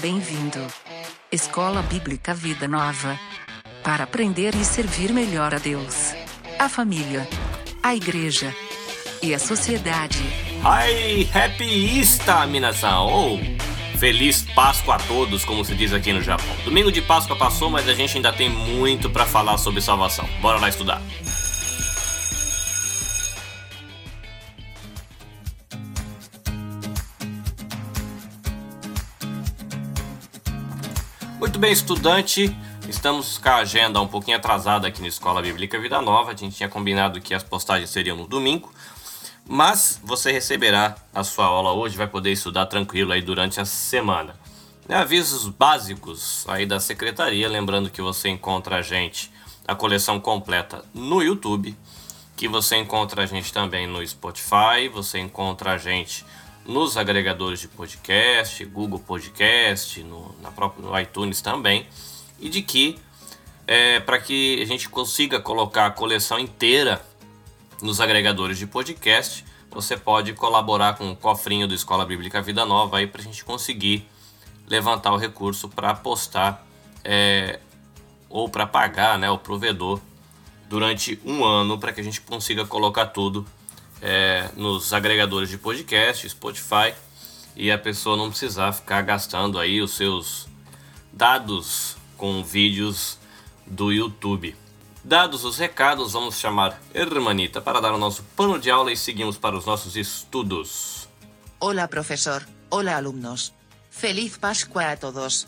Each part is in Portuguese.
Bem-vindo. Escola Bíblica Vida Nova. Para aprender e servir melhor a Deus, a família, a igreja e a sociedade. Ai, happy Easter, minação! Ou feliz Páscoa a todos, como se diz aqui no Japão. Domingo de Páscoa passou, mas a gente ainda tem muito para falar sobre salvação. Bora lá estudar. Bem, estudante. Estamos com a agenda um pouquinho atrasada aqui na Escola Bíblica Vida Nova. A gente tinha combinado que as postagens seriam no domingo. Mas você receberá a sua aula hoje, vai poder estudar tranquilo aí durante a semana. Né, avisos básicos aí da secretaria, lembrando que você encontra a gente, a coleção completa no YouTube, que você encontra a gente também no Spotify, você encontra a gente nos agregadores de podcast, Google Podcast, no, na própria, no iTunes também, e de que é, para que a gente consiga colocar a coleção inteira nos agregadores de podcast, você pode colaborar com o cofrinho do Escola Bíblica Vida Nova aí para a gente conseguir levantar o recurso para postar é, ou para pagar né, o provedor durante um ano para que a gente consiga colocar tudo é, nos agregadores de podcast, Spotify e a pessoa não precisar ficar gastando aí os seus dados com vídeos do YouTube. Dados os recados, vamos chamar Hermanita para dar o nosso pano de aula e seguimos para os nossos estudos. Hola profesor, hola alumnos. Feliz Pascua a todos.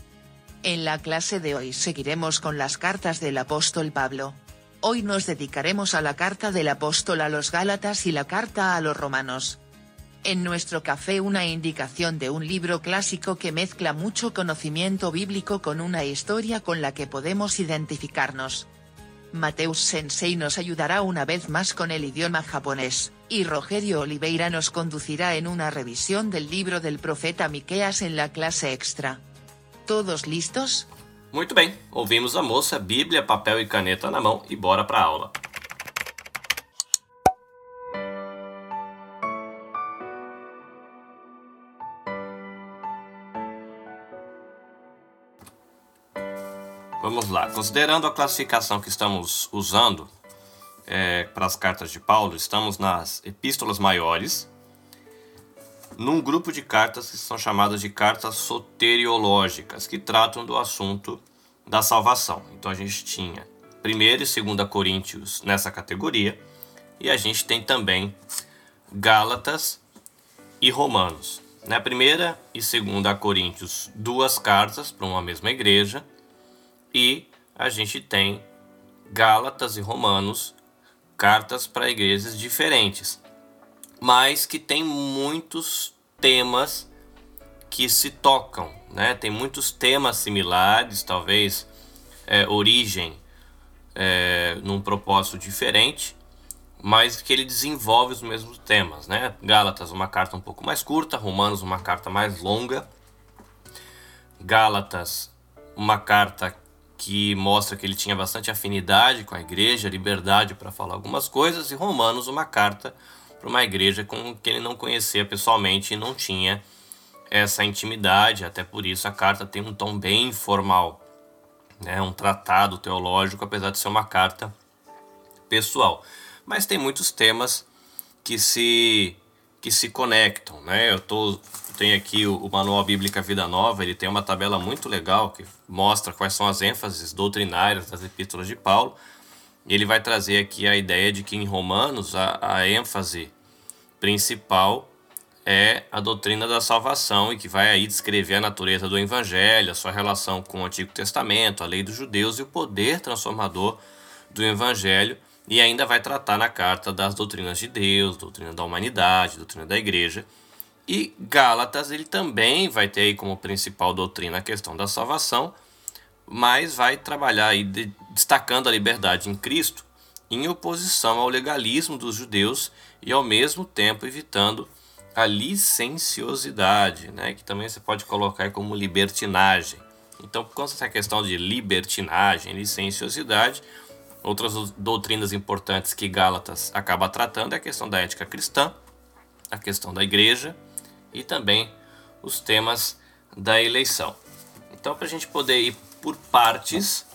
En la clase de hoy seguiremos con las cartas del apóstol Pablo. Hoy nos dedicaremos a la carta del apóstol a los Gálatas y la carta a los romanos. En nuestro café una indicación de un libro clásico que mezcla mucho conocimiento bíblico con una historia con la que podemos identificarnos. Mateus Sensei nos ayudará una vez más con el idioma japonés, y Rogerio Oliveira nos conducirá en una revisión del libro del profeta Miqueas en la clase extra. ¿Todos listos? Muito bem, ouvimos a moça, Bíblia, papel e caneta na mão e bora para aula. Vamos lá. Considerando a classificação que estamos usando é, para as cartas de Paulo, estamos nas epístolas maiores, num grupo de cartas que são chamadas de cartas soteriológicas, que tratam do assunto da salvação. Então a gente tinha 1 e 2 Coríntios nessa categoria, e a gente tem também Gálatas e Romanos. Na primeira e segunda Coríntios, duas cartas para uma mesma igreja, e a gente tem Gálatas e Romanos, cartas para igrejas diferentes, mas que tem muitos temas que se tocam, né? Tem muitos temas similares, talvez é, origem é, num propósito diferente, mas que ele desenvolve os mesmos temas, né? Gálatas uma carta um pouco mais curta, Romanos uma carta mais longa, Gálatas uma carta que mostra que ele tinha bastante afinidade com a igreja, liberdade para falar algumas coisas, e Romanos, uma carta para uma igreja com que ele não conhecia pessoalmente e não tinha essa intimidade, até por isso a carta tem um tom bem informal, né? um tratado teológico, apesar de ser uma carta pessoal. Mas tem muitos temas que se que se conectam, né? Eu tô tenho aqui o, o, Manual Bíblica Vida Nova, ele tem uma tabela muito legal que mostra quais são as ênfases doutrinárias das epístolas de Paulo. Ele vai trazer aqui a ideia de que em Romanos a, a ênfase principal é a doutrina da salvação e que vai aí descrever a natureza do evangelho, a sua relação com o Antigo Testamento, a lei dos judeus e o poder transformador do evangelho e ainda vai tratar na carta das doutrinas de Deus, doutrina da humanidade, doutrina da igreja. E Gálatas ele também vai ter aí como principal doutrina a questão da salvação, mas vai trabalhar aí de, destacando a liberdade em Cristo em oposição ao legalismo dos judeus e ao mesmo tempo evitando a licenciosidade, né, que também você pode colocar como libertinagem. Então, por conta dessa questão de libertinagem, licenciosidade, Outras doutrinas importantes que Gálatas acaba tratando é a questão da ética cristã, a questão da igreja e também os temas da eleição. Então, para a gente poder ir por partes,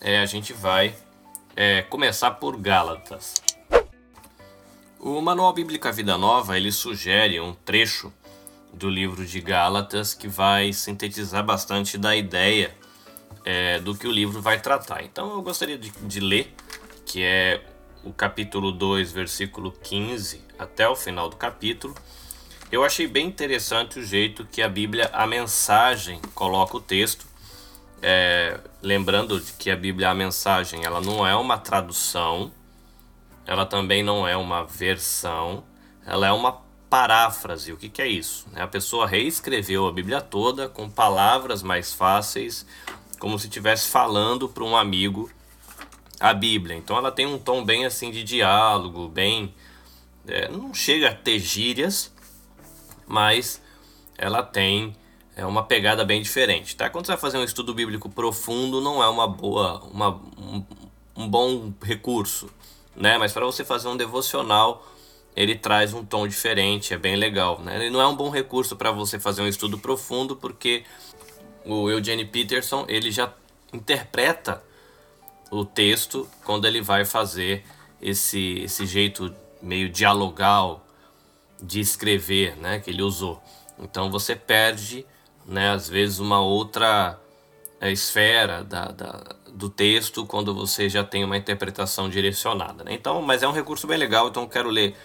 é, a gente vai é, começar por Gálatas. O Manual Bíblica Vida Nova ele sugere um trecho do livro de Gálatas que vai sintetizar bastante da ideia é, do que o livro vai tratar. Então eu gostaria de, de ler, que é o capítulo 2, versículo 15 até o final do capítulo. Eu achei bem interessante o jeito que a Bíblia, a mensagem, coloca o texto. É, lembrando que a Bíblia, a mensagem, ela não é uma tradução, ela também não é uma versão, ela é uma paráfrase. O que, que é isso? A pessoa reescreveu a Bíblia toda com palavras mais fáceis, como se estivesse falando para um amigo a Bíblia. Então ela tem um tom bem assim de diálogo, bem. É, não chega a ter gírias, mas ela tem é, uma pegada bem diferente. Tá? Quando você vai fazer um estudo bíblico profundo, não é uma boa, uma, um, um bom recurso. Né? Mas para você fazer um devocional, ele traz um tom diferente, é bem legal. Né? Ele não é um bom recurso para você fazer um estudo profundo, porque o Eugene Peterson ele já interpreta o texto quando ele vai fazer esse, esse jeito meio dialogal de escrever, né, que ele usou. Então você perde, né, às vezes uma outra é, esfera da, da, do texto quando você já tem uma interpretação direcionada. Né? Então, mas é um recurso bem legal, então quero ler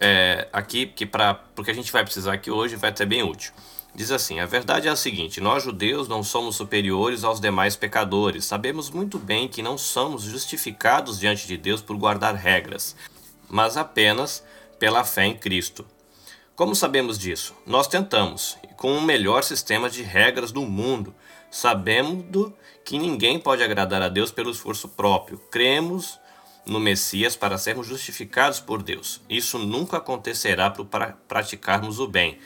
é, aqui que para porque a gente vai precisar aqui hoje vai ser bem útil. Diz assim: A verdade é a seguinte: nós judeus não somos superiores aos demais pecadores. Sabemos muito bem que não somos justificados diante de Deus por guardar regras, mas apenas pela fé em Cristo. Como sabemos disso? Nós tentamos, com o melhor sistema de regras do mundo, sabendo que ninguém pode agradar a Deus pelo esforço próprio. Cremos no Messias para sermos justificados por Deus. Isso nunca acontecerá para praticarmos o bem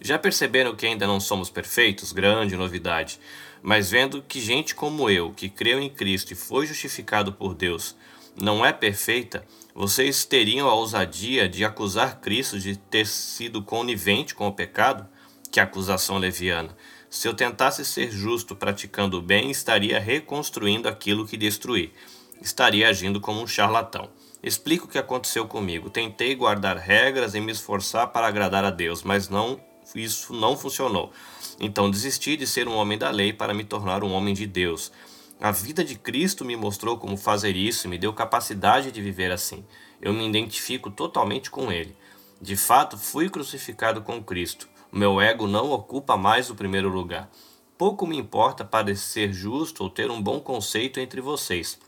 já perceberam que ainda não somos perfeitos? Grande novidade. Mas vendo que gente como eu, que creu em Cristo e foi justificado por Deus, não é perfeita, vocês teriam a ousadia de acusar Cristo de ter sido conivente com o pecado? Que acusação leviana! Se eu tentasse ser justo praticando o bem, estaria reconstruindo aquilo que destruí. Estaria agindo como um charlatão. Explico o que aconteceu comigo. Tentei guardar regras e me esforçar para agradar a Deus, mas não isso não funcionou. Então desisti de ser um homem da lei para me tornar um homem de Deus. A vida de Cristo me mostrou como fazer isso e me deu capacidade de viver assim. Eu me identifico totalmente com Ele. De fato, fui crucificado com Cristo. O meu ego não ocupa mais o primeiro lugar. Pouco me importa parecer justo ou ter um bom conceito entre vocês.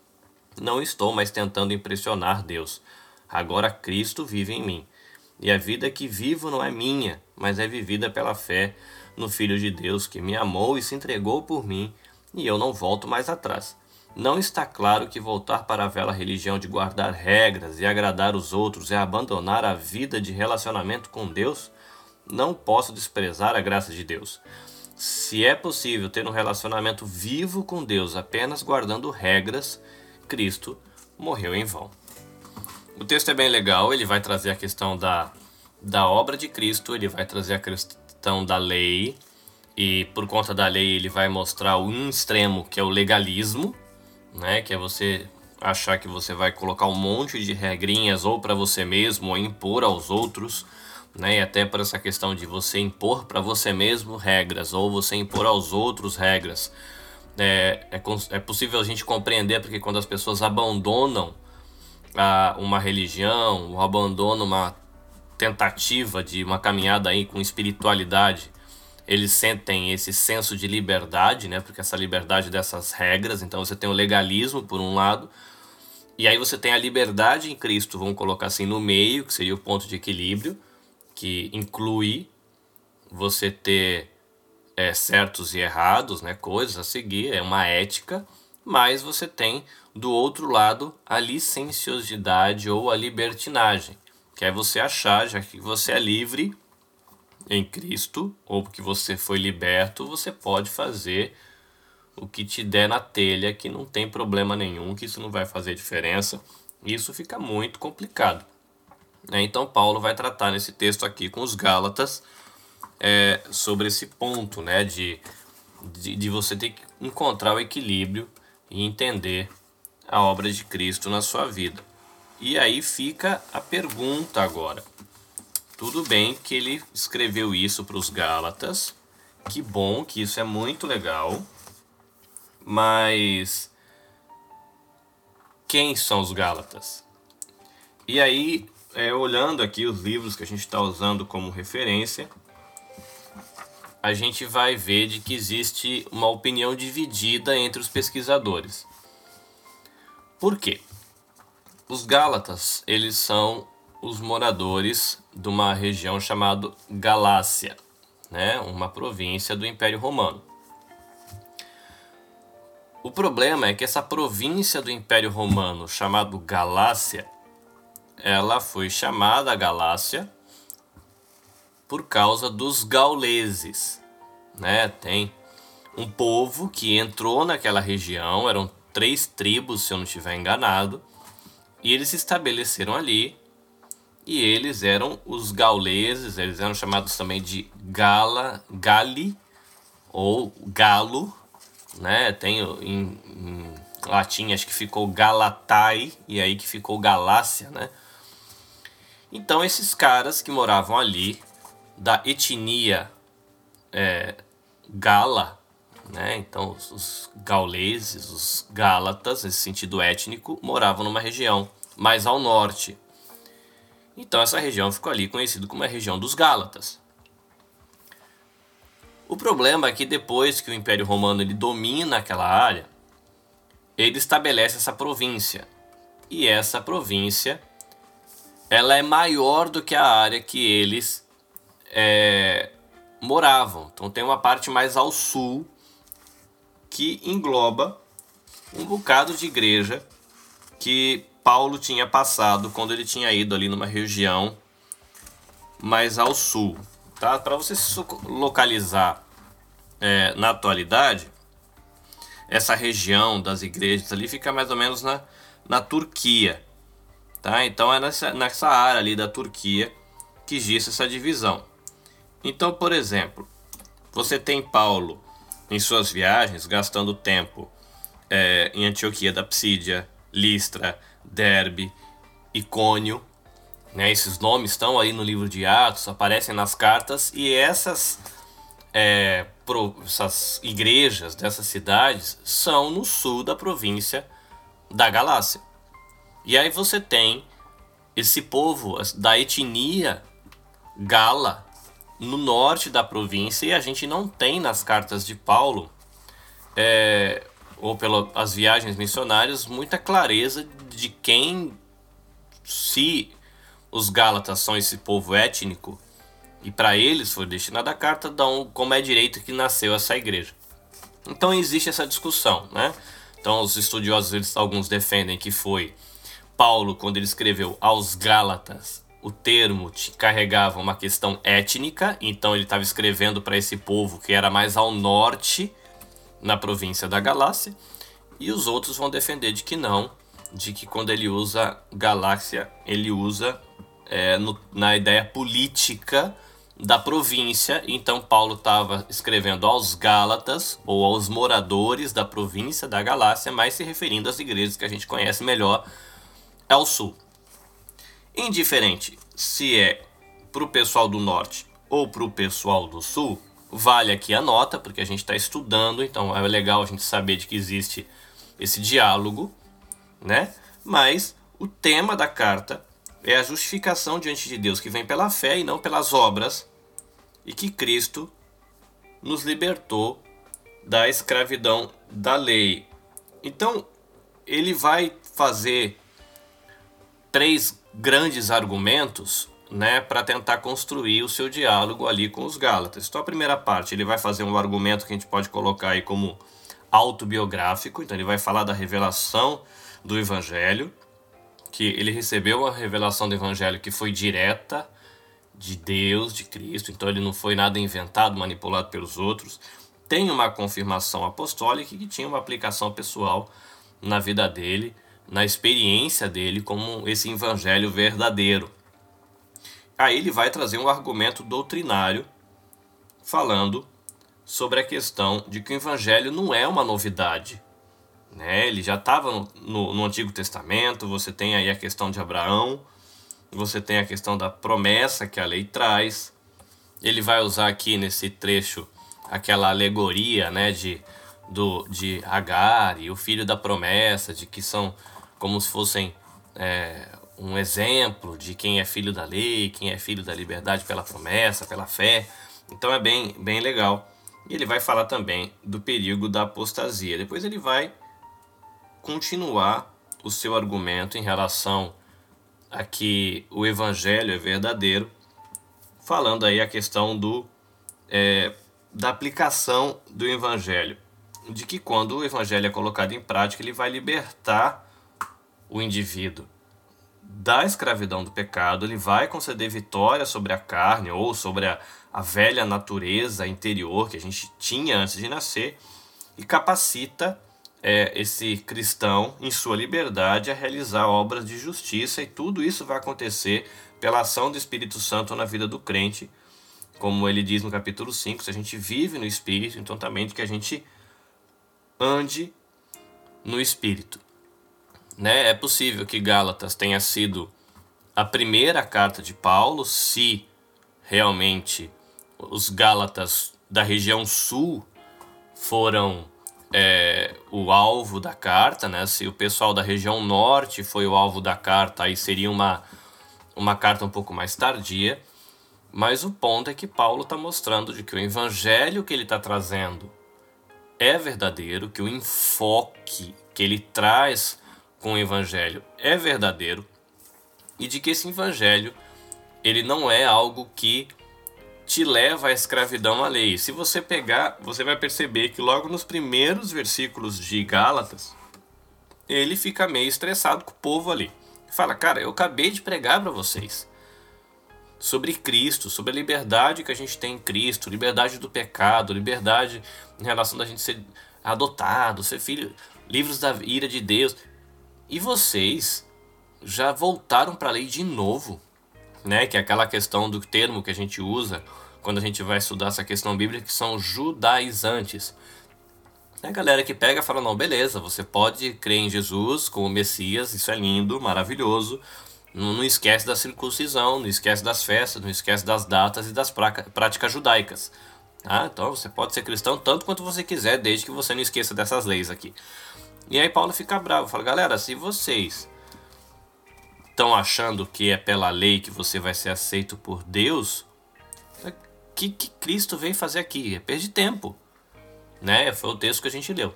Não estou mais tentando impressionar Deus. Agora Cristo vive em mim. E a vida que vivo não é minha, mas é vivida pela fé no Filho de Deus que me amou e se entregou por mim, e eu não volto mais atrás. Não está claro que voltar para a velha religião de guardar regras e agradar os outros é abandonar a vida de relacionamento com Deus? Não posso desprezar a graça de Deus. Se é possível ter um relacionamento vivo com Deus apenas guardando regras, Cristo morreu em vão. O texto é bem legal, ele vai trazer a questão da, da obra de Cristo, ele vai trazer a questão da lei, e por conta da lei ele vai mostrar um extremo que é o legalismo, né, que é você achar que você vai colocar um monte de regrinhas ou para você mesmo ou impor aos outros, né, e até por essa questão de você impor para você mesmo regras ou você impor aos outros regras. É, é, é possível a gente compreender porque quando as pessoas abandonam a uma religião, o abandono, uma tentativa de uma caminhada aí com espiritualidade, eles sentem esse senso de liberdade, né? Porque essa liberdade dessas regras, então você tem o legalismo por um lado, e aí você tem a liberdade em Cristo, vamos colocar assim no meio, que seria o ponto de equilíbrio, que inclui você ter é, certos e errados, né? Coisas a seguir, é uma ética mas você tem do outro lado a licenciosidade ou a libertinagem, que é você achar, já que você é livre em Cristo, ou que você foi liberto, você pode fazer o que te der na telha, que não tem problema nenhum, que isso não vai fazer diferença. Isso fica muito complicado. Né? Então, Paulo vai tratar nesse texto aqui com os Gálatas é, sobre esse ponto né, de de, de você ter que encontrar o equilíbrio e entender a obra de Cristo na sua vida. E aí fica a pergunta agora. Tudo bem que ele escreveu isso para os Gálatas, que bom, que isso é muito legal, mas quem são os Gálatas? E aí, é, olhando aqui os livros que a gente está usando como referência, a gente vai ver de que existe uma opinião dividida entre os pesquisadores. Por quê? Os Gálatas, eles são os moradores de uma região chamada Galácia, né? uma província do Império Romano. O problema é que essa província do Império Romano, chamado Galácia, ela foi chamada Galácia por causa dos gauleses, né? Tem um povo que entrou naquela região, eram três tribos, se eu não estiver enganado, e eles se estabeleceram ali. E eles eram os gauleses, eles eram chamados também de Gala, Gali ou Galo, né? Tem em, em latim acho que ficou Galatai e aí que ficou Galácia, né? Então esses caras que moravam ali da etnia é, gala, né? Então, os, os gauleses, os gálatas, nesse sentido étnico, moravam numa região mais ao norte. Então, essa região ficou ali conhecida como a região dos Gálatas. O problema é que depois que o Império Romano ele domina aquela área, ele estabelece essa província. E essa província ela é maior do que a área que eles é, moravam. Então tem uma parte mais ao sul que engloba um bocado de igreja que Paulo tinha passado quando ele tinha ido ali numa região mais ao sul. Tá? Para você se localizar é, na atualidade, essa região das igrejas ali fica mais ou menos na, na Turquia. Tá? Então é nessa, nessa área ali da Turquia que existe essa divisão. Então, por exemplo, você tem Paulo em suas viagens gastando tempo é, em Antioquia da Psídia, Listra, Derbe, Icônio. Né? Esses nomes estão aí no livro de Atos, aparecem nas cartas, e essas, é, pro, essas igrejas dessas cidades são no sul da província da Galácia. E aí você tem esse povo da etnia gala no norte da província e a gente não tem nas cartas de Paulo é, ou pelas viagens missionárias muita clareza de quem se os Gálatas são esse povo étnico e para eles foi destinada a carta dão como é direito que nasceu essa igreja. Então existe essa discussão, né? Então os estudiosos eles alguns defendem que foi Paulo quando ele escreveu aos Gálatas o termo carregava uma questão étnica, então ele estava escrevendo para esse povo que era mais ao norte, na província da Galácia, e os outros vão defender de que não, de que quando ele usa galáxia, ele usa é, no, na ideia política da província. Então Paulo estava escrevendo aos Gálatas ou aos moradores da província da Galácia, mas se referindo às igrejas que a gente conhece melhor ao sul. Indiferente se é para o pessoal do norte ou para o pessoal do sul, vale aqui a nota, porque a gente está estudando, então é legal a gente saber de que existe esse diálogo, né? Mas o tema da carta é a justificação diante de Deus que vem pela fé e não pelas obras, e que Cristo nos libertou da escravidão da lei. Então, ele vai fazer três grandes argumentos né, para tentar construir o seu diálogo ali com os Gálatas. Então, a primeira parte, ele vai fazer um argumento que a gente pode colocar aí como autobiográfico, então ele vai falar da revelação do Evangelho, que ele recebeu uma revelação do Evangelho que foi direta de Deus, de Cristo, então ele não foi nada inventado, manipulado pelos outros. Tem uma confirmação apostólica que tinha uma aplicação pessoal na vida dele na experiência dele como esse evangelho verdadeiro. Aí ele vai trazer um argumento doutrinário falando sobre a questão de que o evangelho não é uma novidade. Né? Ele já estava no, no, no Antigo Testamento, você tem aí a questão de Abraão, você tem a questão da promessa que a lei traz. Ele vai usar aqui nesse trecho aquela alegoria né, de, do, de Agar e o filho da promessa, de que são como se fossem é, um exemplo de quem é filho da lei, quem é filho da liberdade pela promessa, pela fé. Então é bem, bem legal. E ele vai falar também do perigo da apostasia. Depois ele vai continuar o seu argumento em relação a que o evangelho é verdadeiro, falando aí a questão do é, da aplicação do evangelho, de que quando o evangelho é colocado em prática, ele vai libertar o indivíduo da escravidão do pecado, ele vai conceder vitória sobre a carne ou sobre a, a velha natureza interior que a gente tinha antes de nascer e capacita é, esse cristão em sua liberdade a realizar obras de justiça e tudo isso vai acontecer pela ação do Espírito Santo na vida do crente, como ele diz no capítulo 5, se a gente vive no Espírito, então também que a gente ande no Espírito. Né? É possível que Gálatas tenha sido a primeira carta de Paulo, se realmente os Gálatas da região sul foram é, o alvo da carta, né? Se o pessoal da região norte foi o alvo da carta, aí seria uma, uma carta um pouco mais tardia. Mas o ponto é que Paulo está mostrando de que o evangelho que ele está trazendo é verdadeiro, que o enfoque que ele traz com o evangelho é verdadeiro e de que esse evangelho ele não é algo que te leva à escravidão à lei. Se você pegar, você vai perceber que logo nos primeiros versículos de Gálatas, ele fica meio estressado com o povo ali. Fala, cara, eu acabei de pregar para vocês sobre Cristo, sobre a liberdade que a gente tem em Cristo, liberdade do pecado, liberdade em relação da gente ser adotado, ser filho, livros da ira de Deus. E vocês já voltaram para a lei de novo né? Que é aquela questão do termo que a gente usa quando a gente vai estudar essa questão bíblica, que são judaizantes. É a galera que pega e fala, não, beleza, você pode crer em Jesus como Messias, isso é lindo, maravilhoso. Não, não esquece da circuncisão, não esquece das festas, não esquece das datas e das práticas judaicas. Tá? Então você pode ser cristão tanto quanto você quiser, desde que você não esqueça dessas leis aqui. E aí Paulo fica bravo, fala, galera, se vocês estão achando que é pela lei que você vai ser aceito por Deus, o que, que Cristo veio fazer aqui? É perder tempo. Né? Foi o texto que a gente leu.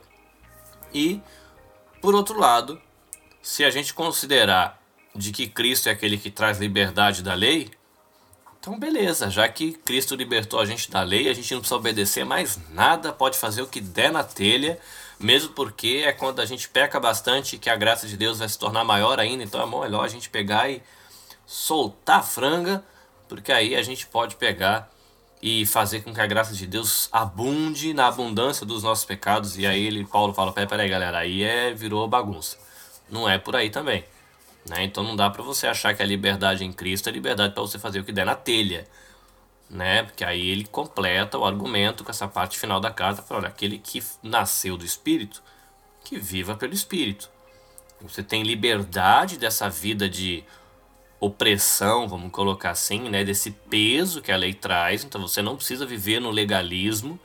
E, por outro lado, se a gente considerar de que Cristo é aquele que traz liberdade da lei, então beleza, já que Cristo libertou a gente da lei, a gente não precisa obedecer mais nada, pode fazer o que der na telha, mesmo porque é quando a gente peca bastante que a graça de Deus vai se tornar maior ainda, então é melhor a gente pegar e soltar a franga, porque aí a gente pode pegar e fazer com que a graça de Deus abunde na abundância dos nossos pecados, e aí ele, Paulo fala, peraí, peraí galera, aí é, virou bagunça. Não é por aí também. Né? Então não dá para você achar que a liberdade em Cristo é liberdade para você fazer o que der na telha né? Porque aí ele completa o argumento com essa parte final da carta, olha, aquele que nasceu do Espírito, que viva pelo Espírito. Você tem liberdade dessa vida de opressão, vamos colocar assim, né? Desse peso que a lei traz. Então você não precisa viver no legalismo,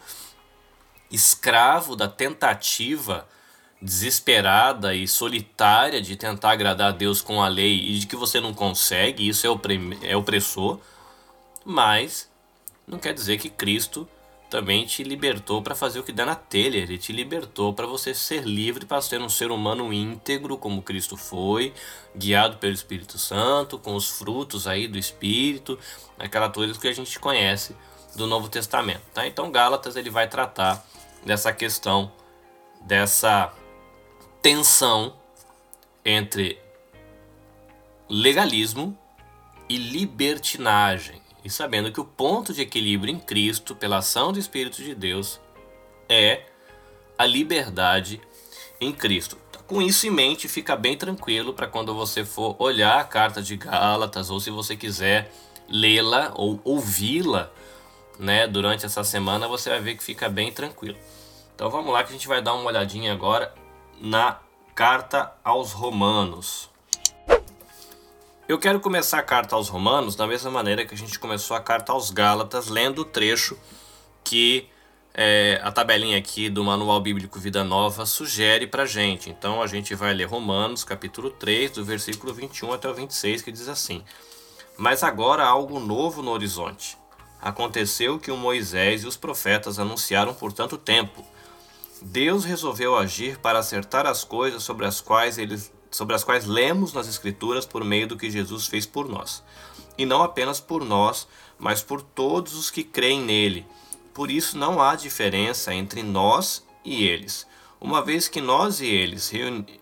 escravo da tentativa desesperada e solitária de tentar agradar a Deus com a lei e de que você não consegue, isso é, é opressor, mas não quer dizer que Cristo também te libertou para fazer o que dá na telha. Ele te libertou para você ser livre, para ser um ser humano íntegro, como Cristo foi, guiado pelo Espírito Santo, com os frutos aí do Espírito, aquela coisa que a gente conhece do Novo Testamento. Tá? Então, Gálatas ele vai tratar dessa questão, dessa tensão entre legalismo e libertinagem e sabendo que o ponto de equilíbrio em Cristo, pela ação do Espírito de Deus, é a liberdade em Cristo. Com isso em mente, fica bem tranquilo para quando você for olhar a carta de Gálatas ou se você quiser lê-la ou ouvi-la né, durante essa semana, você vai ver que fica bem tranquilo. Então vamos lá que a gente vai dar uma olhadinha agora na carta aos Romanos. Eu quero começar a carta aos Romanos da mesma maneira que a gente começou a carta aos Gálatas, lendo o trecho que é, a tabelinha aqui do Manual Bíblico Vida Nova sugere para gente. Então a gente vai ler Romanos, capítulo 3, do versículo 21 até o 26, que diz assim: Mas agora há algo novo no horizonte. Aconteceu que o Moisés e os profetas anunciaram por tanto tempo. Deus resolveu agir para acertar as coisas sobre as quais eles sobre as quais lemos nas Escrituras por meio do que Jesus fez por nós. E não apenas por nós, mas por todos os que creem nele. Por isso não há diferença entre nós e eles. Uma vez que nós e eles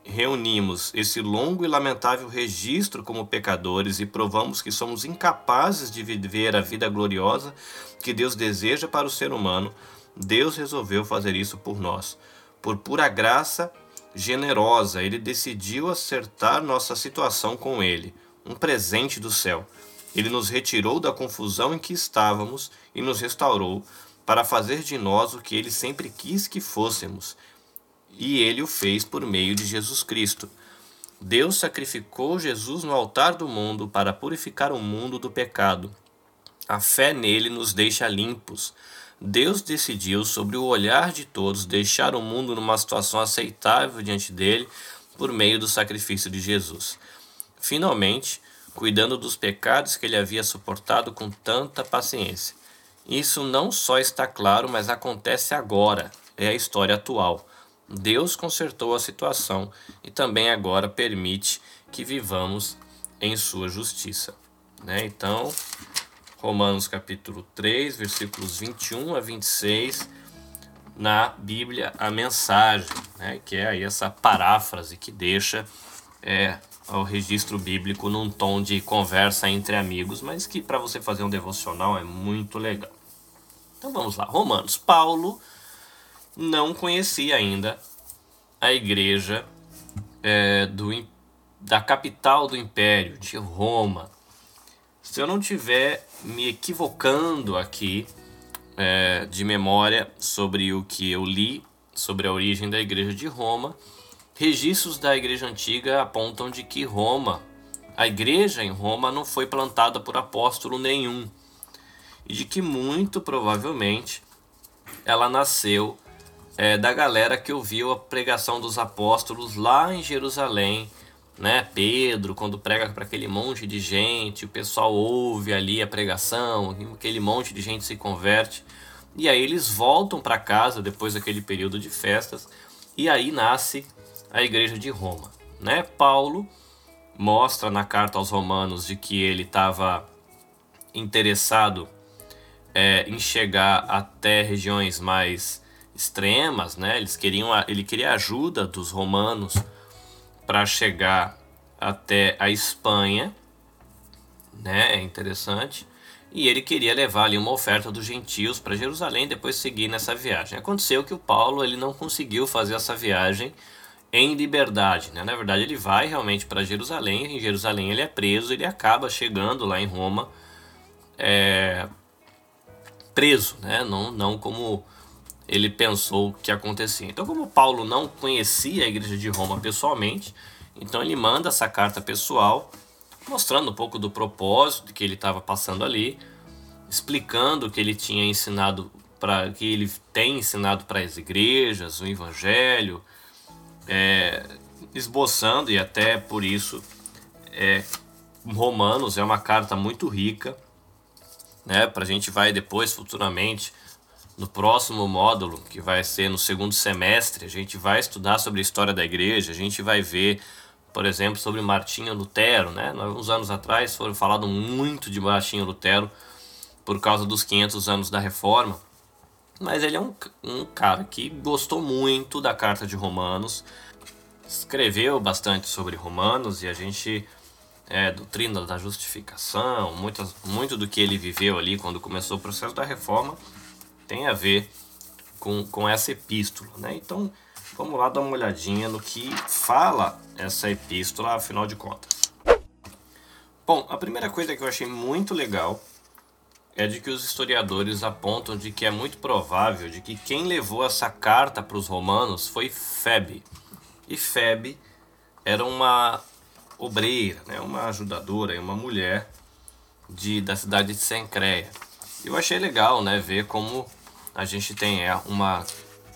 reunimos esse longo e lamentável registro como pecadores e provamos que somos incapazes de viver a vida gloriosa que Deus deseja para o ser humano, Deus resolveu fazer isso por nós. Por pura graça generosa, ele decidiu acertar nossa situação com ele, um presente do céu. Ele nos retirou da confusão em que estávamos e nos restaurou para fazer de nós o que ele sempre quis que fôssemos. E ele o fez por meio de Jesus Cristo. Deus sacrificou Jesus no altar do mundo para purificar o mundo do pecado. A fé nele nos deixa limpos. Deus decidiu, sobre o olhar de todos, deixar o mundo numa situação aceitável diante dele por meio do sacrifício de Jesus. Finalmente, cuidando dos pecados que ele havia suportado com tanta paciência. Isso não só está claro, mas acontece agora, é a história atual. Deus consertou a situação e também agora permite que vivamos em sua justiça. Né? Então, Romanos capítulo 3, versículos 21 a 26, na Bíblia a mensagem, né, que é aí essa paráfrase que deixa é, o registro bíblico num tom de conversa entre amigos, mas que para você fazer um devocional é muito legal. Então vamos lá, Romanos. Paulo não conhecia ainda a igreja é, do, da capital do império, de Roma. Se eu não tiver me equivocando aqui é, de memória sobre o que eu li sobre a origem da Igreja de Roma, registros da Igreja Antiga apontam de que Roma, a Igreja em Roma, não foi plantada por apóstolo nenhum. E de que muito provavelmente ela nasceu é, da galera que ouviu a pregação dos apóstolos lá em Jerusalém né? Pedro, quando prega para aquele monte de gente, o pessoal ouve ali a pregação, aquele monte de gente se converte. E aí eles voltam para casa depois daquele período de festas, e aí nasce a igreja de Roma, né? Paulo mostra na carta aos Romanos de que ele estava interessado é, em chegar até regiões mais extremas, né? Eles queriam, ele queria ajuda dos romanos para chegar até a Espanha, né? É interessante. E ele queria levar ali uma oferta dos gentios para Jerusalém depois seguir nessa viagem. Aconteceu que o Paulo ele não conseguiu fazer essa viagem em liberdade, né? Na verdade, ele vai realmente para Jerusalém. Em Jerusalém ele é preso, ele acaba chegando lá em Roma é, preso, né? Não, não como ele pensou que acontecia. Então, como Paulo não conhecia a igreja de Roma pessoalmente, então ele manda essa carta pessoal, mostrando um pouco do propósito que ele estava passando ali, explicando que ele tinha ensinado para que ele tem ensinado para as igrejas, o evangelho, é, esboçando e até por isso é, Romanos é uma carta muito rica, né? Para a gente vai depois futuramente no próximo módulo, que vai ser no segundo semestre, a gente vai estudar sobre a história da igreja, a gente vai ver, por exemplo, sobre Martinho Lutero, né? Uns anos atrás foram falado muito de Martinho Lutero por causa dos 500 anos da Reforma, mas ele é um, um cara que gostou muito da Carta de Romanos, escreveu bastante sobre Romanos e a gente é, doutrina da justificação, muitas, muito do que ele viveu ali quando começou o processo da reforma tem a ver com, com essa epístola. Né? Então, vamos lá dar uma olhadinha no que fala essa epístola, afinal de contas. Bom, a primeira coisa que eu achei muito legal é de que os historiadores apontam de que é muito provável de que quem levou essa carta para os romanos foi Febe. E Febe era uma obreira, né, uma ajudadora, uma mulher de, da cidade de Sencreia. Eu achei legal né, ver como a gente tem é, uma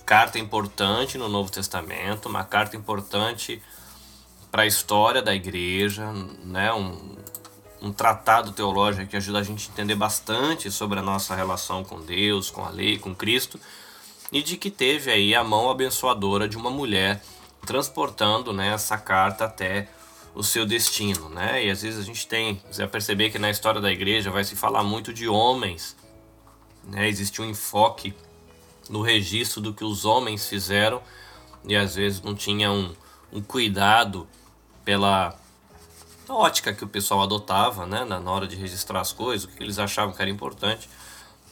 carta importante no Novo Testamento, uma carta importante para a história da igreja, né, um, um tratado teológico que ajuda a gente a entender bastante sobre a nossa relação com Deus, com a lei, com Cristo, e de que teve aí a mão abençoadora de uma mulher transportando né, essa carta até o seu destino, né? E às vezes a gente tem, você vai perceber que na história da igreja vai se falar muito de homens, né? Existe um enfoque no registro do que os homens fizeram e às vezes não tinha um, um cuidado pela ótica que o pessoal adotava, né? Na, hora de registrar as coisas, o que eles achavam que era importante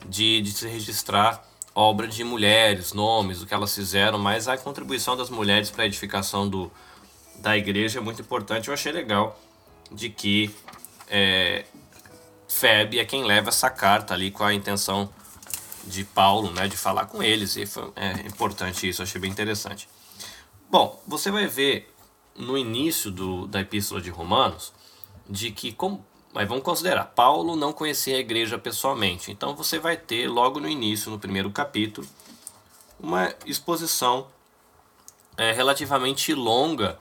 de, de se registrar obra de mulheres, nomes, o que elas fizeram, mas a contribuição das mulheres para a edificação do, da igreja é muito importante. Eu achei legal de que é, Febe é quem leva essa carta ali com a intenção de Paulo, né, de falar com eles. E foi, é importante isso, achei bem interessante. Bom, você vai ver no início do, da Epístola de Romanos de que, mas vamos considerar, Paulo não conhecia a igreja pessoalmente. Então você vai ter logo no início, no primeiro capítulo, uma exposição é, relativamente longa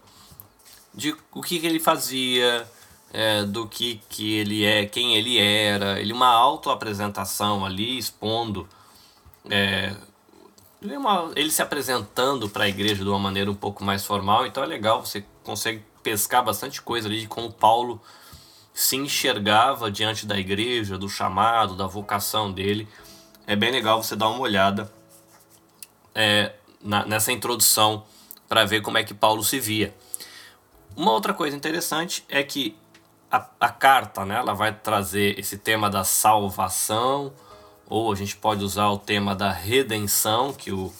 de o que, que ele fazia, é, do que, que ele é, quem ele era, ele uma autoapresentação ali expondo, é, ele, uma, ele se apresentando para a igreja de uma maneira um pouco mais formal, então é legal, você consegue pescar bastante coisa ali de como Paulo se enxergava diante da igreja, do chamado, da vocação dele. É bem legal você dar uma olhada é, na, nessa introdução para ver como é que Paulo se via. Uma outra coisa interessante é que a, a carta né, ela vai trazer esse tema da salvação, ou a gente pode usar o tema da redenção, que o,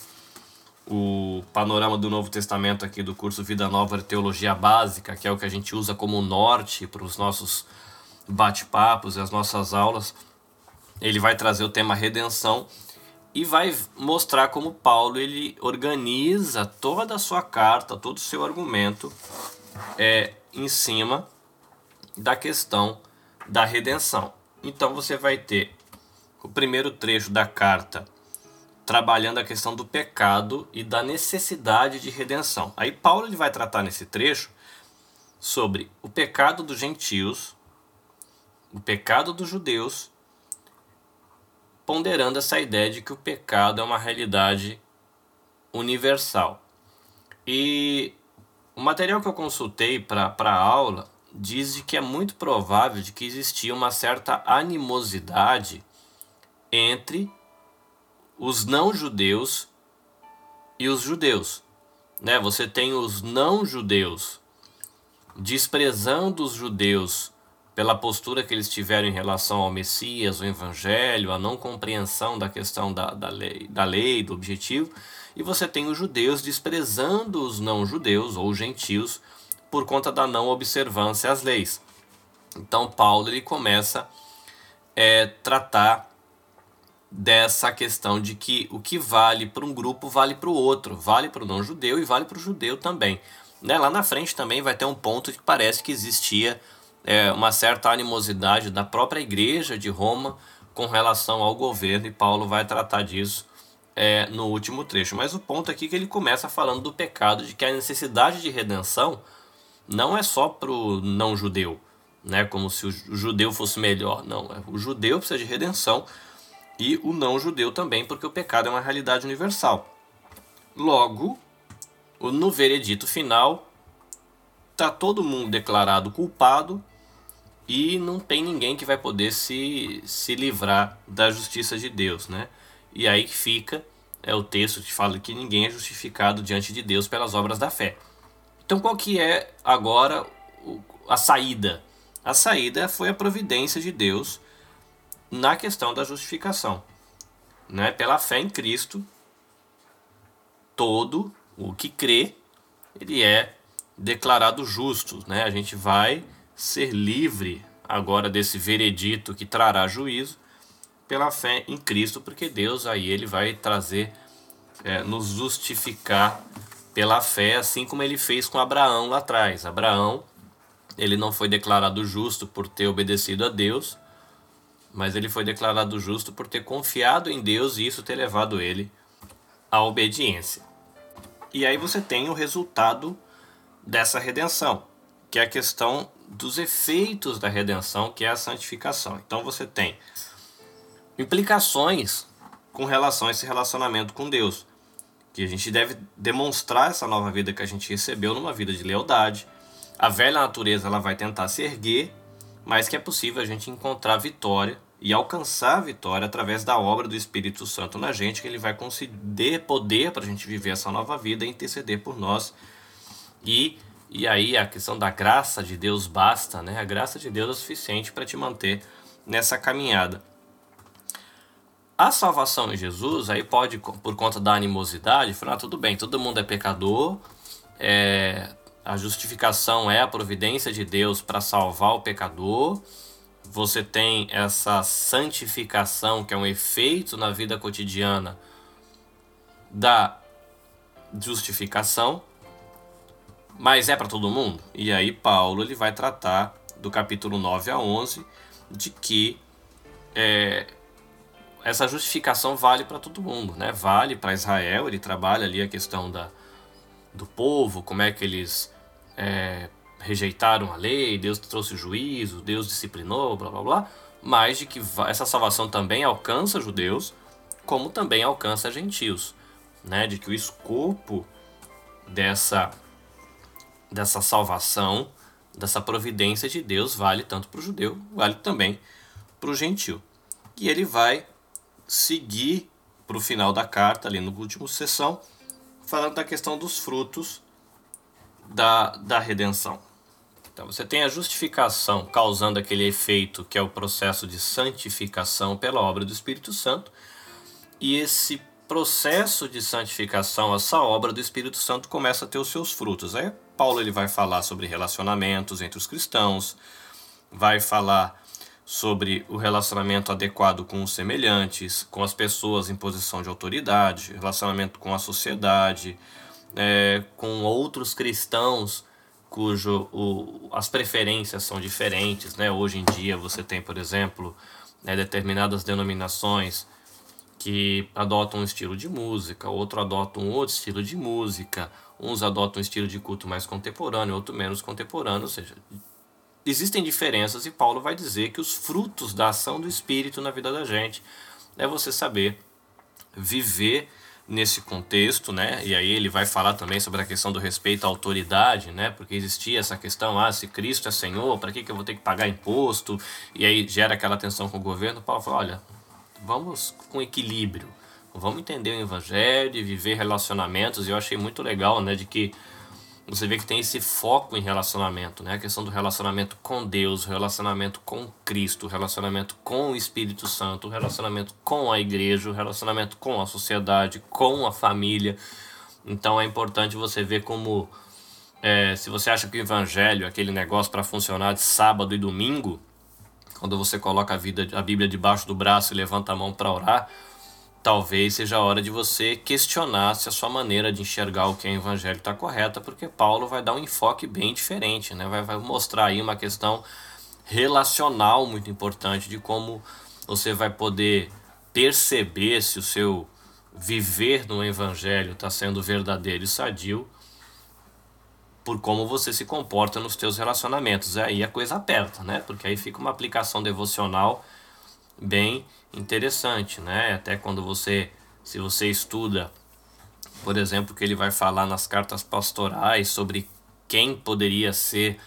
o panorama do Novo Testamento aqui do curso Vida Nova de Teologia Básica, que é o que a gente usa como norte para os nossos bate-papos e as nossas aulas, ele vai trazer o tema redenção e vai mostrar como Paulo ele organiza toda a sua carta, todo o seu argumento é, em cima da questão da redenção. Então você vai ter o primeiro trecho da carta trabalhando a questão do pecado e da necessidade de redenção. Aí Paulo ele vai tratar nesse trecho sobre o pecado dos gentios, o pecado dos judeus, ponderando essa ideia de que o pecado é uma realidade universal. E o material que eu consultei para a aula diz que é muito provável de que existia uma certa animosidade entre os não-judeus e os judeus. Né? Você tem os não-judeus desprezando os judeus pela postura que eles tiveram em relação ao Messias, ao Evangelho, a não compreensão da questão da, da, lei, da lei, do objetivo, e você tem os judeus desprezando os não-judeus ou gentios por conta da não observância às leis. Então Paulo ele começa a é, tratar dessa questão de que o que vale para um grupo vale para o outro, vale para o não-judeu e vale para o judeu também. Né? Lá na frente também vai ter um ponto que parece que existia é, uma certa animosidade da própria igreja de Roma com relação ao governo, e Paulo vai tratar disso é, no último trecho. Mas o ponto aqui é que ele começa falando do pecado, de que a necessidade de redenção não é só para o não-judeu, né? como se o judeu fosse melhor. Não, é, o judeu precisa de redenção e o não-judeu também, porque o pecado é uma realidade universal. Logo, no veredito final, está todo mundo declarado culpado e não tem ninguém que vai poder se, se livrar da justiça de Deus, né? E aí que fica é o texto que fala que ninguém é justificado diante de Deus pelas obras da fé. Então qual que é agora a saída? A saída foi a providência de Deus na questão da justificação. Né? Pela fé em Cristo, todo o que crê, ele é declarado justo. Né? A gente vai ser livre agora desse veredito que trará juízo, pela fé em Cristo, porque Deus aí ele vai trazer, é, nos justificar pela fé, assim como ele fez com Abraão lá atrás. Abraão, ele não foi declarado justo por ter obedecido a Deus, mas ele foi declarado justo por ter confiado em Deus e isso ter levado ele à obediência. E aí você tem o resultado dessa redenção, que é a questão dos efeitos da redenção, que é a santificação. Então você tem implicações com relação a esse relacionamento com Deus, que a gente deve demonstrar essa nova vida que a gente recebeu numa vida de lealdade. A velha natureza ela vai tentar se erguer, mas que é possível a gente encontrar vitória e alcançar a vitória através da obra do Espírito Santo na gente, que ele vai conceder poder para a gente viver essa nova vida interceder por nós. E, e aí a questão da graça de Deus basta, né? A graça de Deus é suficiente para te manter nessa caminhada. A salvação em Jesus, aí pode, por conta da animosidade, falar, ah, tudo bem, todo mundo é pecador, é, a justificação é a providência de Deus para salvar o pecador, você tem essa santificação, que é um efeito na vida cotidiana da justificação, mas é para todo mundo? E aí Paulo ele vai tratar do capítulo 9 a 11 de que é, essa justificação vale para todo mundo, né? Vale para Israel, ele trabalha ali a questão da, do povo, como é que eles é, rejeitaram a lei, Deus trouxe juízo, Deus disciplinou, blá blá blá, mas de que essa salvação também alcança judeus, como também alcança gentios, né? De que o escopo dessa dessa salvação, dessa providência de Deus vale tanto para o judeu, vale também para o gentil. E ele vai seguir para o final da carta, ali no último sessão, falando da questão dos frutos da, da redenção. Então você tem a justificação causando aquele efeito que é o processo de santificação pela obra do Espírito Santo, e esse processo de santificação, essa obra do Espírito Santo começa a ter os seus frutos. Aí Paulo ele vai falar sobre relacionamentos entre os cristãos, vai falar sobre o relacionamento adequado com os semelhantes, com as pessoas em posição de autoridade, relacionamento com a sociedade, é, com outros cristãos cujo o, as preferências são diferentes. Né? Hoje em dia você tem, por exemplo, né, determinadas denominações que adotam um estilo de música, outro adota um outro estilo de música, uns adotam um estilo de culto mais contemporâneo, outro menos contemporâneo, ou seja, existem diferenças e Paulo vai dizer que os frutos da ação do Espírito na vida da gente é você saber viver nesse contexto, né? E aí ele vai falar também sobre a questão do respeito à autoridade, né? Porque existia essa questão, ah, se Cristo é Senhor, para que, que eu vou ter que pagar imposto? E aí gera aquela tensão com o governo. Paulo fala, olha, vamos com equilíbrio, vamos entender o Evangelho e viver relacionamentos. E eu achei muito legal, né, de que você vê que tem esse foco em relacionamento, né? A questão do relacionamento com Deus, o relacionamento com Cristo, o relacionamento com o Espírito Santo, o relacionamento com a igreja, o relacionamento com a sociedade, com a família. Então é importante você ver como é, se você acha que o evangelho é aquele negócio para funcionar de sábado e domingo, quando você coloca a, vida, a Bíblia debaixo do braço e levanta a mão para orar, talvez seja a hora de você questionar se a sua maneira de enxergar o que é evangelho está correta, porque Paulo vai dar um enfoque bem diferente, né? vai, vai mostrar aí uma questão relacional muito importante de como você vai poder perceber se o seu viver no evangelho está sendo verdadeiro e sadio por como você se comporta nos teus relacionamentos. Aí a coisa aperta, né? Porque aí fica uma aplicação devocional bem interessante, né? Até quando você, se você estuda, por exemplo, que ele vai falar nas cartas pastorais sobre quem poderia ser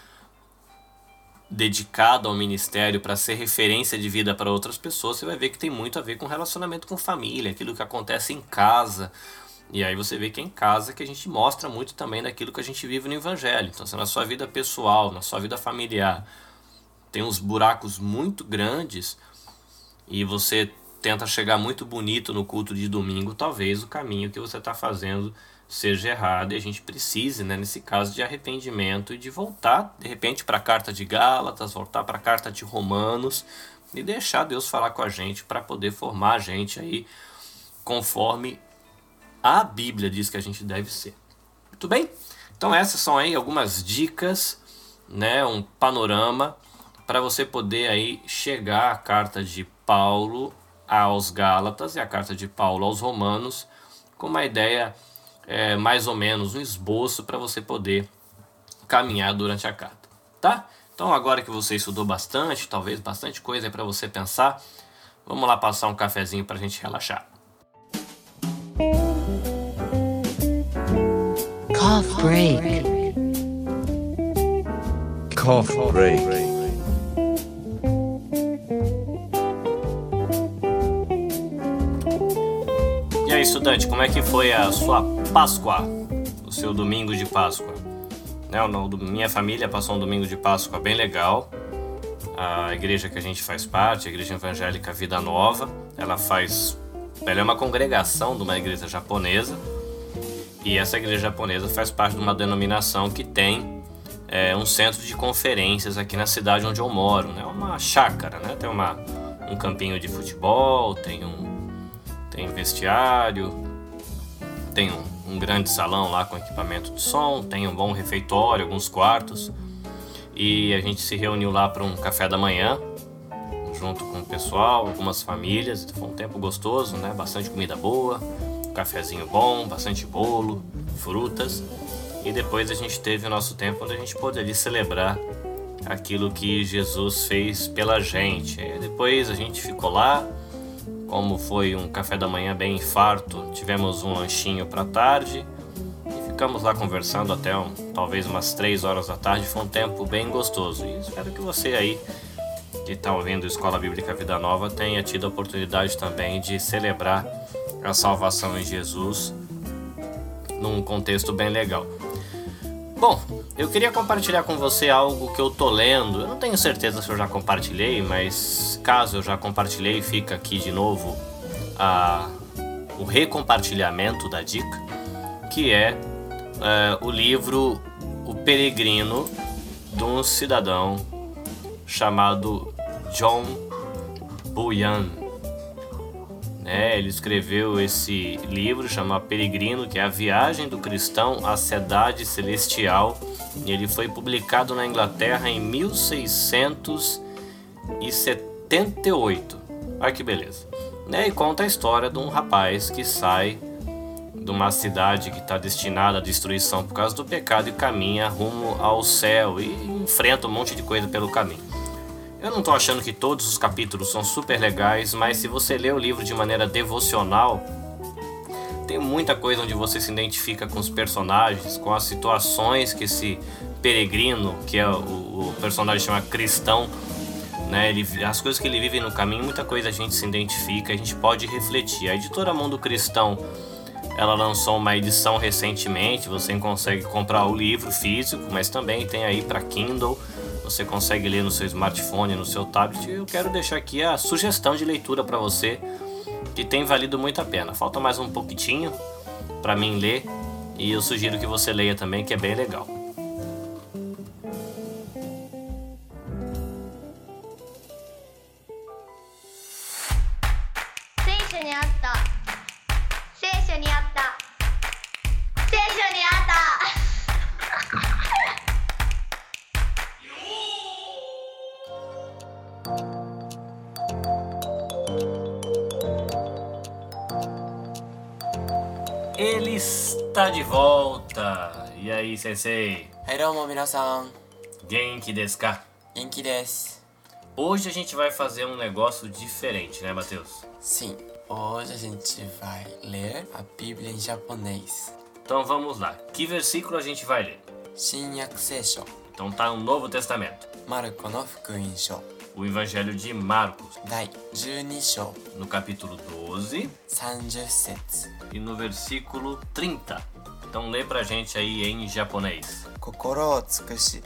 dedicado ao ministério para ser referência de vida para outras pessoas, você vai ver que tem muito a ver com relacionamento com família, aquilo que acontece em casa. E aí você vê que é em casa que a gente mostra muito também daquilo que a gente vive no evangelho. Então, se na sua vida pessoal, na sua vida familiar, tem uns buracos muito grandes, e você tenta chegar muito bonito no culto de domingo, talvez o caminho que você está fazendo seja errado e a gente precise, né, nesse caso, de arrependimento e de voltar, de repente, para a carta de Gálatas, voltar para a carta de Romanos, e deixar Deus falar com a gente para poder formar a gente aí conforme a Bíblia diz que a gente deve ser. Muito bem? Então essas são aí algumas dicas, né, um panorama para você poder aí chegar à carta de Paulo aos Gálatas e a carta de Paulo aos Romanos com uma ideia é, mais ou menos um esboço para você poder caminhar durante a carta, tá? Então agora que você estudou bastante, talvez bastante coisa para você pensar, vamos lá passar um cafezinho para a gente relaxar. Cough break. Cough break. Estudante, como é que foi a sua Páscoa? O seu domingo de Páscoa? Né, minha família passou um domingo de Páscoa bem legal. A igreja que a gente faz parte, a Igreja Evangélica Vida Nova, ela faz. Ela é uma congregação de uma igreja japonesa. E essa igreja japonesa faz parte de uma denominação que tem é, um centro de conferências aqui na cidade onde eu moro, né? Uma chácara, né? Tem uma, um campinho de futebol, tem um tem vestiário, tem um, um, grande salão lá com equipamento de som, tem um bom refeitório, alguns quartos. E a gente se reuniu lá para um café da manhã, junto com o pessoal, algumas famílias. Foi um tempo gostoso, né? Bastante comida boa, um cafezinho bom, bastante bolo, frutas. E depois a gente teve o nosso tempo onde a gente ali celebrar aquilo que Jesus fez pela gente. E depois a gente ficou lá como foi um café da manhã bem farto, tivemos um lanchinho para tarde e ficamos lá conversando até um, talvez umas 3 horas da tarde. Foi um tempo bem gostoso e espero que você aí que está ouvindo Escola Bíblica Vida Nova tenha tido a oportunidade também de celebrar a salvação em Jesus num contexto bem legal. Bom, eu queria compartilhar com você algo que eu tô lendo. Eu não tenho certeza se eu já compartilhei, mas caso eu já compartilhei, fica aqui de novo a, o recompartilhamento da dica, que é, é o livro O Peregrino de um cidadão chamado John Bunyan. Né? Ele escreveu esse livro chamado Peregrino, que é a viagem do cristão à cidade celestial ele foi publicado na Inglaterra em 1678. Olha que beleza. Né? E conta a história de um rapaz que sai de uma cidade que está destinada à destruição por causa do pecado e caminha rumo ao céu e enfrenta um monte de coisa pelo caminho. Eu não estou achando que todos os capítulos são super legais, mas se você ler o livro de maneira devocional, tem muita coisa onde você se identifica com os personagens, com as situações que esse peregrino, que é o, o personagem chama cristão, né? Ele, as coisas que ele vive no caminho, muita coisa a gente se identifica, a gente pode refletir. A editora Mundo Cristão, ela lançou uma edição recentemente, você consegue comprar o livro físico, mas também tem aí para Kindle. Você consegue ler no seu smartphone, no seu tablet. Eu quero deixar aqui a sugestão de leitura para você que tem valido muito a pena. Falta mais um pouquinho para mim ler e eu sugiro que você leia também, que é bem legal. Aí, sensei? Hello, minasan. Genki desu ka? Genki desu. Hoje a gente vai fazer um negócio diferente, né, Matheus? Sim. Hoje a gente vai ler a Bíblia em japonês. Então vamos lá. Que versículo a gente vai ler? Shinyaku Seisho. Então tá no Novo Testamento. Marco no Fukuin O Evangelho de Marcos. Dai 12 No capítulo 12. 30 setsu. E no versículo 30. Então lê pra gente aí em japonês. Kokoro o tsukushi,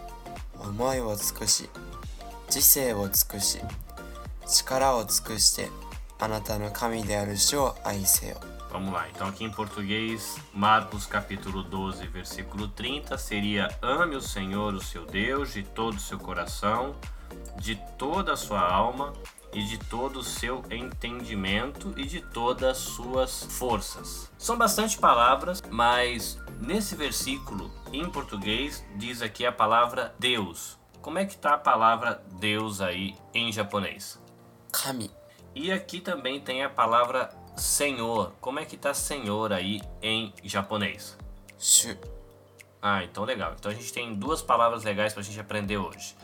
omoi o tsukushi, jisei o tsukushi, chikara o tsukushite, anata no kami de aru o aiseo. Vamos lá, então aqui em português, Marcos capítulo 12, versículo 30 seria: Ame o Senhor, o seu Deus, de todo o seu coração, de toda a sua alma e de todo o seu entendimento e de todas as suas forças. São bastante palavras, mas nesse versículo em português diz aqui a palavra Deus. Como é que está a palavra Deus aí em japonês? Kami. E aqui também tem a palavra Senhor. Como é que está Senhor aí em japonês? Shu. Ah, então legal. Então a gente tem duas palavras legais para a gente aprender hoje.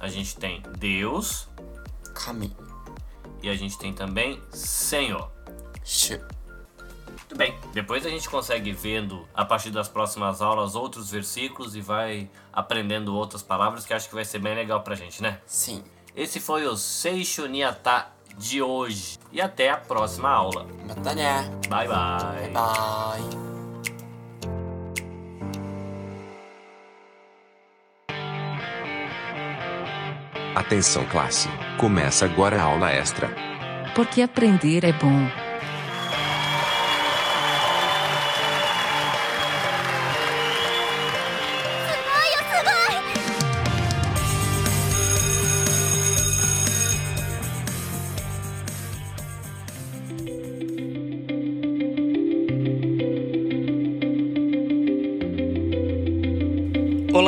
A gente tem Deus Kami. e a gente tem também Senhor. Shu. Muito bem. Depois a gente consegue vendo a partir das próximas aulas outros versículos e vai aprendendo outras palavras que acho que vai ser bem legal pra gente, né? Sim. Esse foi o Seisho Niata de hoje. E até a próxima aula. Né. Bye bye. Bye. Atenção classe, começa agora a aula extra. Porque aprender é bom.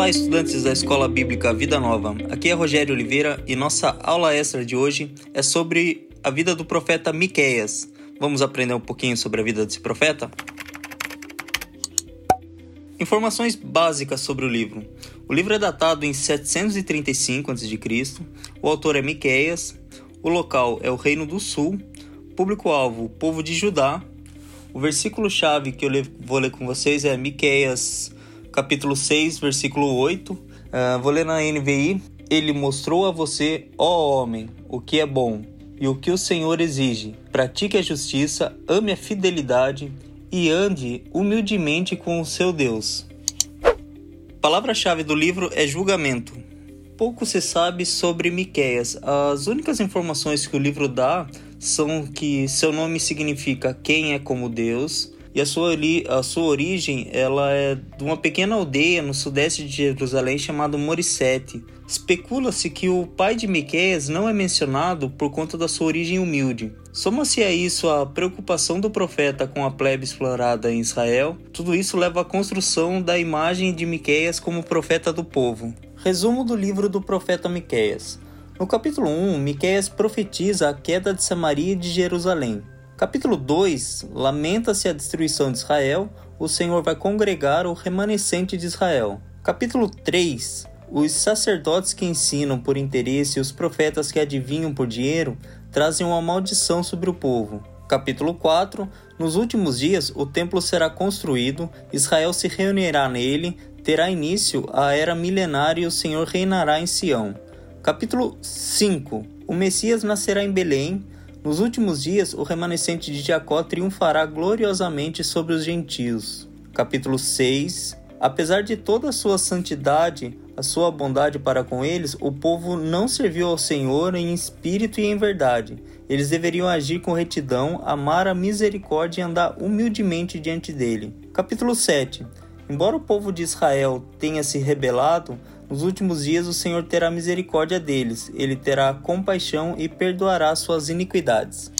Olá, estudantes da Escola Bíblica Vida Nova. Aqui é Rogério Oliveira e nossa aula extra de hoje é sobre a vida do profeta Miqueias. Vamos aprender um pouquinho sobre a vida desse profeta? Informações básicas sobre o livro. O livro é datado em 735 a.C. O autor é Miqueias. O local é o Reino do Sul. Público-alvo: o povo de Judá. O versículo-chave que eu vou ler com vocês é Miqueias capítulo 6, versículo 8. Uh, vou ler na NVI. Ele mostrou a você, ó homem, o que é bom e o que o Senhor exige. Pratique a justiça, ame a fidelidade e ande humildemente com o seu Deus. Palavra-chave do livro é julgamento. Pouco se sabe sobre Miqueias. As únicas informações que o livro dá são que seu nome significa quem é como Deus, e a sua, a sua origem ela é de uma pequena aldeia no sudeste de Jerusalém chamada Morissette. Especula-se que o pai de Miqueias não é mencionado por conta da sua origem humilde. Soma-se a isso a preocupação do profeta com a plebe explorada em Israel, tudo isso leva à construção da imagem de Miqueias como profeta do povo. Resumo do livro do profeta Miqueias. No capítulo 1, Miqueias profetiza a queda de Samaria e de Jerusalém. Capítulo 2 lamenta-se a destruição de Israel, o Senhor vai congregar o remanescente de Israel. Capítulo 3 os sacerdotes que ensinam por interesse e os profetas que adivinham por dinheiro trazem uma maldição sobre o povo. Capítulo 4 Nos últimos dias o templo será construído, Israel se reunirá nele, terá início a era milenária e o Senhor reinará em Sião. Capítulo 5 O Messias nascerá em Belém, nos últimos dias, o remanescente de Jacó triunfará gloriosamente sobre os gentios. Capítulo 6 Apesar de toda a sua santidade, a sua bondade para com eles, o povo não serviu ao Senhor em espírito e em verdade. Eles deveriam agir com retidão, amar a misericórdia e andar humildemente diante dele. Capítulo 7 Embora o povo de Israel tenha se rebelado, nos últimos dias o Senhor terá misericórdia deles, ele terá compaixão e perdoará suas iniquidades.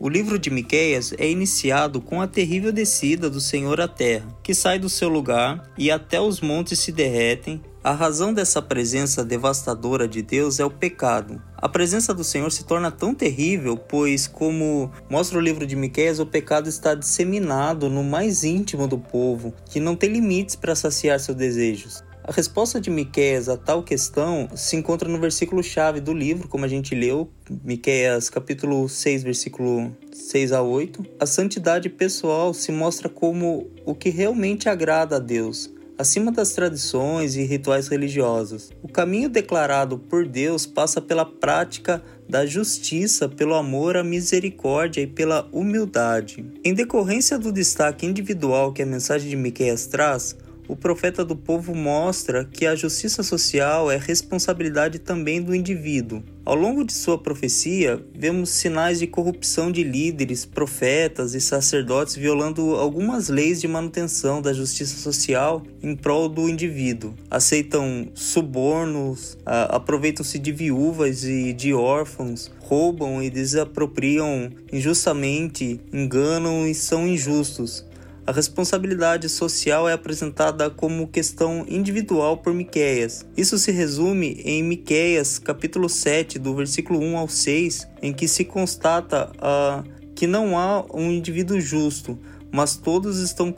O livro de Miqueias é iniciado com a terrível descida do Senhor à terra, que sai do seu lugar e até os montes se derretem. A razão dessa presença devastadora de Deus é o pecado. A presença do Senhor se torna tão terrível, pois, como mostra o livro de Miqueias, o pecado está disseminado no mais íntimo do povo, que não tem limites para saciar seus desejos. A resposta de Miqueias a tal questão se encontra no versículo chave do livro, como a gente leu, Miqueias capítulo 6, versículo 6 a 8. A santidade pessoal se mostra como o que realmente agrada a Deus, acima das tradições e rituais religiosos. O caminho declarado por Deus passa pela prática da justiça, pelo amor, a misericórdia e pela humildade. Em decorrência do destaque individual que a mensagem de Miqueias traz, o profeta do povo mostra que a justiça social é responsabilidade também do indivíduo. Ao longo de sua profecia, vemos sinais de corrupção de líderes, profetas e sacerdotes violando algumas leis de manutenção da justiça social em prol do indivíduo. Aceitam subornos, aproveitam-se de viúvas e de órfãos, roubam e desapropriam injustamente, enganam e são injustos. A responsabilidade social é apresentada como questão individual por Miqueias. Isso se resume em Miqueias, capítulo 7, do versículo 1 ao 6, em que se constata uh, que não há um indivíduo justo, mas todos estão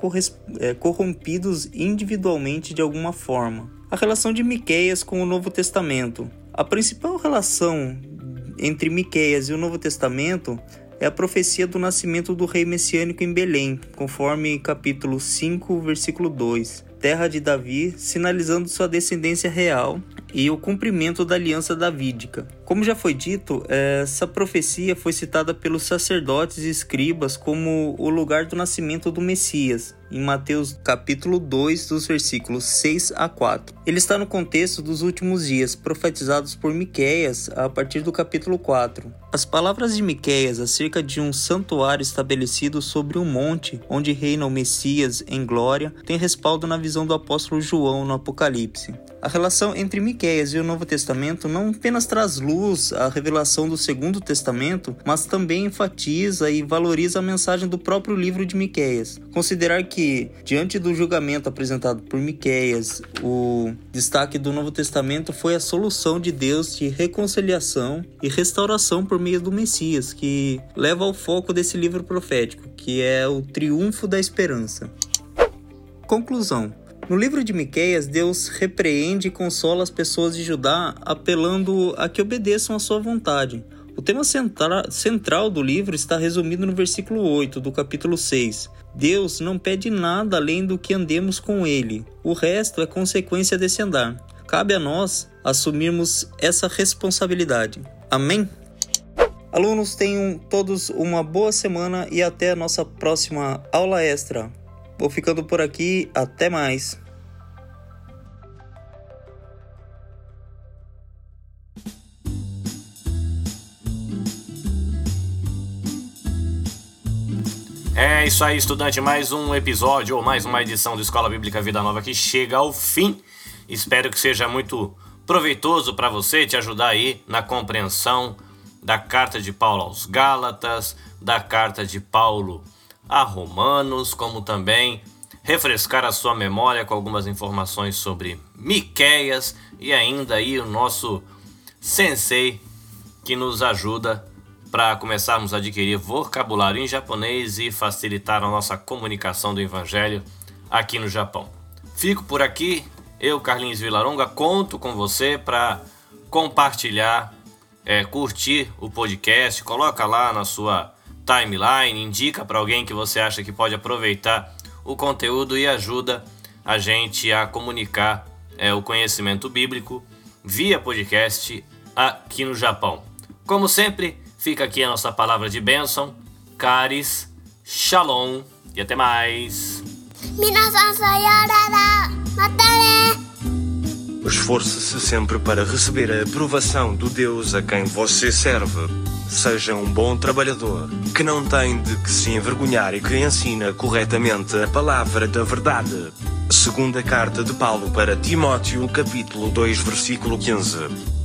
é, corrompidos individualmente de alguma forma. A relação de Miqueias com o Novo Testamento. A principal relação entre Miqueias e o Novo Testamento é a profecia do nascimento do rei messiânico em Belém, conforme capítulo 5, versículo 2, terra de Davi, sinalizando sua descendência real e o cumprimento da aliança davídica. Como já foi dito, essa profecia foi citada pelos sacerdotes e escribas como o lugar do nascimento do Messias, em Mateus capítulo 2, dos versículos 6 a 4. Ele está no contexto dos últimos dias, profetizados por Miqueias a partir do capítulo 4. As palavras de Miqueias acerca de um santuário estabelecido sobre um monte onde reina o Messias em glória têm respaldo na visão do apóstolo João no Apocalipse. A relação entre Miqueias e o Novo Testamento não apenas traz luz à revelação do Segundo Testamento, mas também enfatiza e valoriza a mensagem do próprio livro de Miqueias. Considerar que, diante do julgamento apresentado por Miqueias, o destaque do Novo Testamento foi a solução de Deus de reconciliação e restauração por meio do Messias, que leva ao foco desse livro profético, que é o triunfo da esperança. Conclusão: no livro de Miqueias, Deus repreende e consola as pessoas de Judá, apelando a que obedeçam à sua vontade. O tema centra central do livro está resumido no versículo 8 do capítulo 6. Deus não pede nada além do que andemos com Ele. O resto é consequência desse andar. Cabe a nós assumirmos essa responsabilidade. Amém? Alunos, tenham todos uma boa semana e até a nossa próxima aula extra. Vou ficando por aqui, até mais. É isso aí, estudante. Mais um episódio ou mais uma edição do Escola Bíblica Vida Nova que chega ao fim. Espero que seja muito proveitoso para você, te ajudar aí na compreensão da carta de Paulo aos Gálatas, da carta de Paulo a Romanos, como também refrescar a sua memória com algumas informações sobre Miqueias e ainda aí o nosso sensei que nos ajuda para começarmos a adquirir vocabulário em japonês e facilitar a nossa comunicação do evangelho aqui no Japão. Fico por aqui, eu Carlinhos Vilaronga conto com você para compartilhar, é, curtir o podcast, coloca lá na sua timeline, indica para alguém que você acha que pode aproveitar o conteúdo e ajuda a gente a comunicar é, o conhecimento bíblico via podcast aqui no Japão. Como sempre, fica aqui a nossa palavra de bênção, caris, shalom e até mais. Esforce-se sempre para receber a aprovação do Deus a quem você serve. Seja um bom trabalhador, que não tem de que se envergonhar e que ensina corretamente a palavra da verdade. Segunda carta de Paulo para Timóteo, capítulo 2, versículo 15.